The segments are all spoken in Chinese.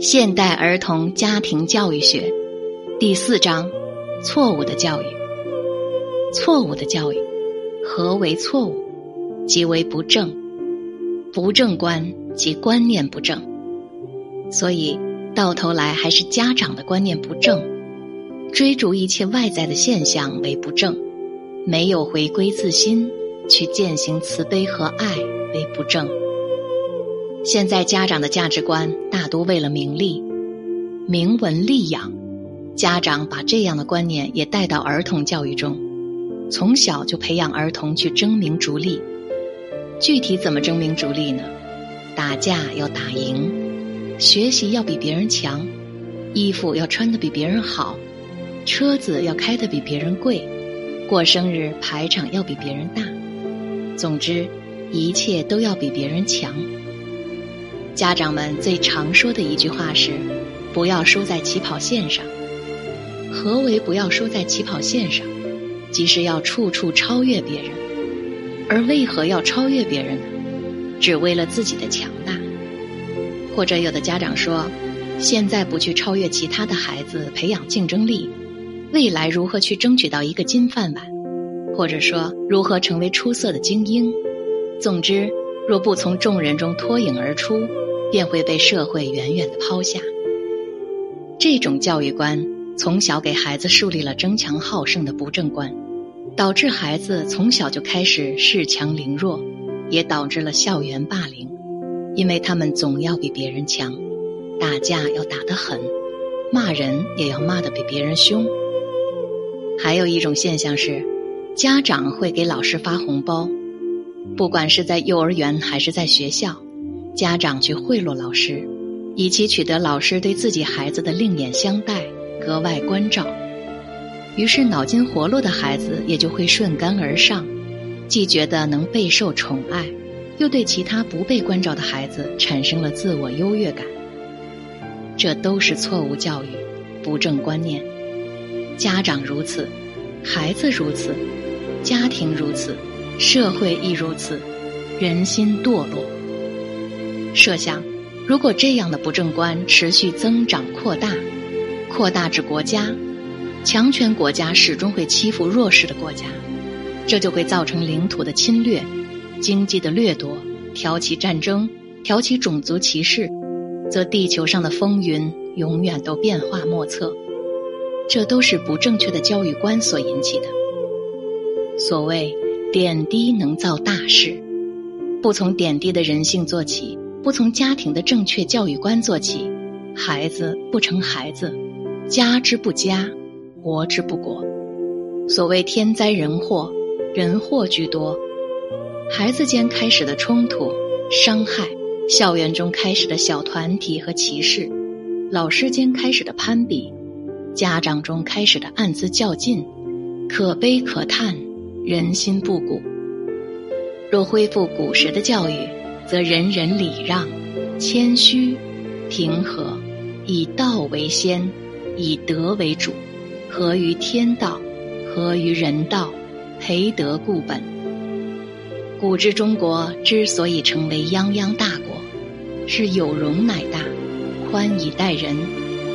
现代儿童家庭教育学第四章：错误的教育。错误的教育，何为错误？即为不正。不正观即观念不正。所以到头来还是家长的观念不正，追逐一切外在的现象为不正，没有回归自心去践行慈悲和爱为不正。现在家长的价值观大多为了名利、名闻利养，家长把这样的观念也带到儿童教育中，从小就培养儿童去争名逐利。具体怎么争名逐利呢？打架要打赢，学习要比别人强，衣服要穿得比别人好，车子要开得比别人贵，过生日排场要比别人大，总之一切都要比别人强。家长们最常说的一句话是：“不要输在起跑线上。”何为不要输在起跑线上？即是要处处超越别人。而为何要超越别人呢？只为了自己的强大。或者有的家长说：“现在不去超越其他的孩子，培养竞争力，未来如何去争取到一个金饭碗？或者说如何成为出色的精英？总之，若不从众人中脱颖而出。”便会被社会远远的抛下。这种教育观从小给孩子树立了争强好胜的不正观，导致孩子从小就开始恃强凌弱，也导致了校园霸凌，因为他们总要比别人强，打架要打得狠，骂人也要骂得比别人凶。还有一种现象是，家长会给老师发红包，不管是在幼儿园还是在学校。家长去贿赂老师，以期取得老师对自己孩子的另眼相待、格外关照。于是，脑筋活络的孩子也就会顺杆而上，既觉得能备受宠爱，又对其他不被关照的孩子产生了自我优越感。这都是错误教育、不正观念。家长如此，孩子如此，家庭如此，社会亦如此，人心堕落。设想，如果这样的不正观持续增长扩大，扩大至国家，强权国家始终会欺负弱势的国家，这就会造成领土的侵略、经济的掠夺、挑起战争、挑起种族歧视，则地球上的风云永远都变化莫测。这都是不正确的教育观所引起的。所谓点滴能造大事，不从点滴的人性做起。不从家庭的正确教育观做起，孩子不成孩子，家之不家，国之不国。所谓天灾人祸，人祸居多，孩子间开始的冲突、伤害，校园中开始的小团体和歧视，老师间开始的攀比，家长中开始的暗自较劲，可悲可叹，人心不古。若恢复古时的教育。则人人礼让、谦虚、平和，以道为先，以德为主，合于天道，合于人道，培德固本。古之中国之所以成为泱泱大国，是有容乃大，宽以待人，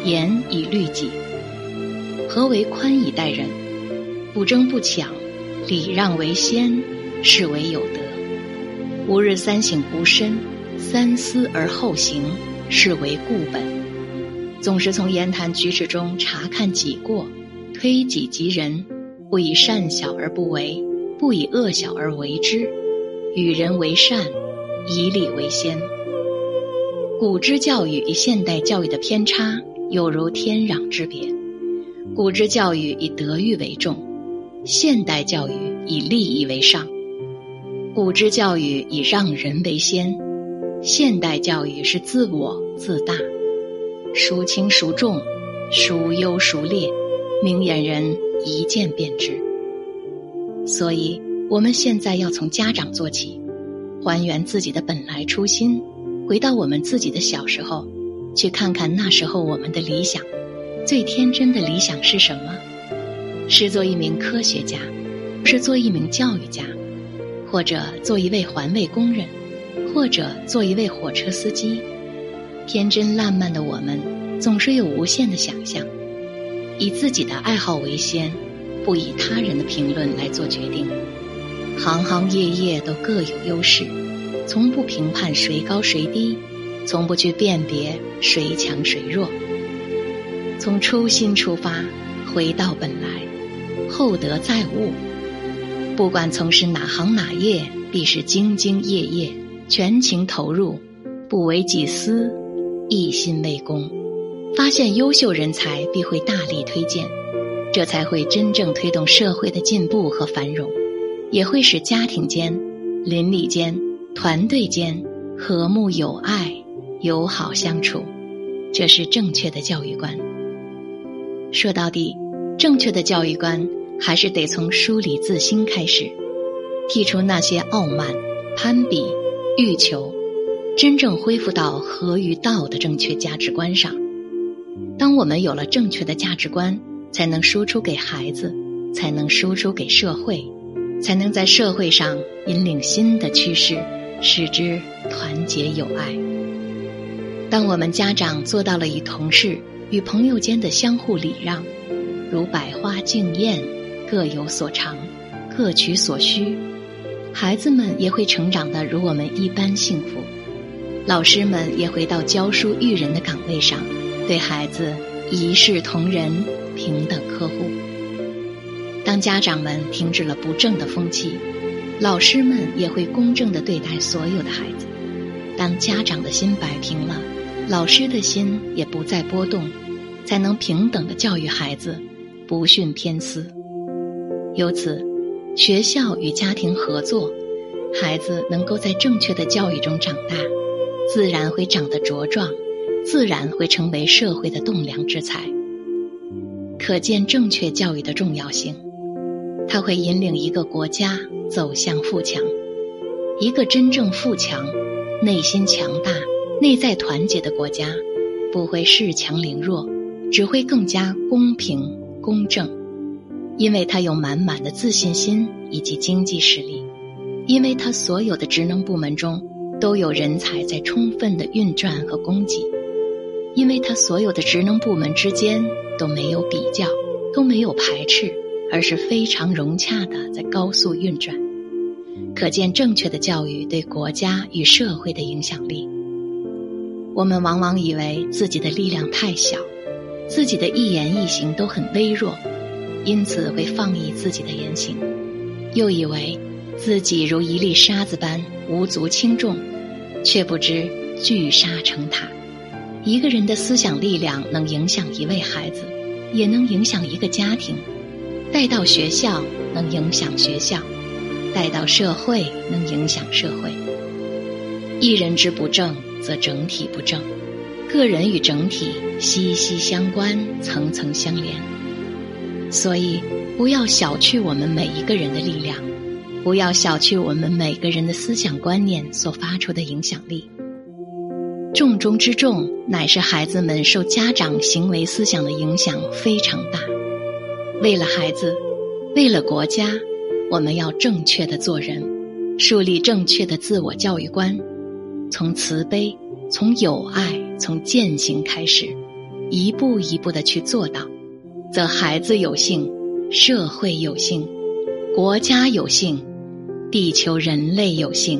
严以律己。何为宽以待人？不争不抢，礼让为先，是为有德。吾日三省吾身，三思而后行，是为固本。总是从言谈举止中查看己过，推己及人，不以善小而不为，不以恶小而为之。与人为善，以礼为先。古之教育与现代教育的偏差，有如天壤之别。古之教育以德育为重，现代教育以利益为上。古之教育以让人为先，现代教育是自我自大，孰轻孰重，孰优孰劣，明眼人一见便知。所以，我们现在要从家长做起，还原自己的本来初心，回到我们自己的小时候，去看看那时候我们的理想，最天真的理想是什么？是做一名科学家，是做一名教育家。或者做一位环卫工人，或者做一位火车司机，天真烂漫的我们，总是有无限的想象，以自己的爱好为先，不以他人的评论来做决定。行行业业都各有优势，从不评判谁高谁低，从不去辨别谁强谁弱。从初心出发，回到本来，厚德载物。不管从事哪行哪业，必是兢兢业业，全情投入，不为己私，一心为公。发现优秀人才，必会大力推荐，这才会真正推动社会的进步和繁荣，也会使家庭间、邻里间、团队间和睦友爱、友好相处。这是正确的教育观。说到底，正确的教育观还是得从梳理自心开始，剔除那些傲慢、攀比、欲求，真正恢复到合于道的正确价值观上。当我们有了正确的价值观，才能输出给孩子，才能输出给社会，才能在社会上引领新的趋势，使之团结友爱。当我们家长做到了与同事。与朋友间的相互礼让，如百花竞艳，各有所长，各取所需，孩子们也会成长的如我们一般幸福。老师们也回到教书育人的岗位上，对孩子一视同仁，平等呵护。当家长们停止了不正的风气，老师们也会公正的对待所有的孩子。当家长的心摆平了。老师的心也不再波动，才能平等的教育孩子，不徇偏私。由此，学校与家庭合作，孩子能够在正确的教育中长大，自然会长得茁壮，自然会成为社会的栋梁之才。可见正确教育的重要性，它会引领一个国家走向富强，一个真正富强、内心强大。内在团结的国家，不会恃强凌弱，只会更加公平公正，因为他有满满的自信心以及经济实力，因为他所有的职能部门中都有人才在充分的运转和供给，因为他所有的职能部门之间都没有比较，都没有排斥，而是非常融洽的在高速运转，可见正确的教育对国家与社会的影响力。我们往往以为自己的力量太小，自己的一言一行都很微弱，因此会放逸自己的言行；又以为自己如一粒沙子般无足轻重，却不知聚沙成塔。一个人的思想力量能影响一位孩子，也能影响一个家庭；带到学校能影响学校，带到社会能影响社会。一人之不正。则整体不正，个人与整体息息相关，层层相连。所以，不要小觑我们每一个人的力量，不要小觑我们每个人的思想观念所发出的影响力。重中之重，乃是孩子们受家长行为思想的影响非常大。为了孩子，为了国家，我们要正确的做人，树立正确的自我教育观。从慈悲，从友爱，从践行开始，一步一步的去做到，则孩子有幸，社会有幸，国家有幸，地球人类有幸。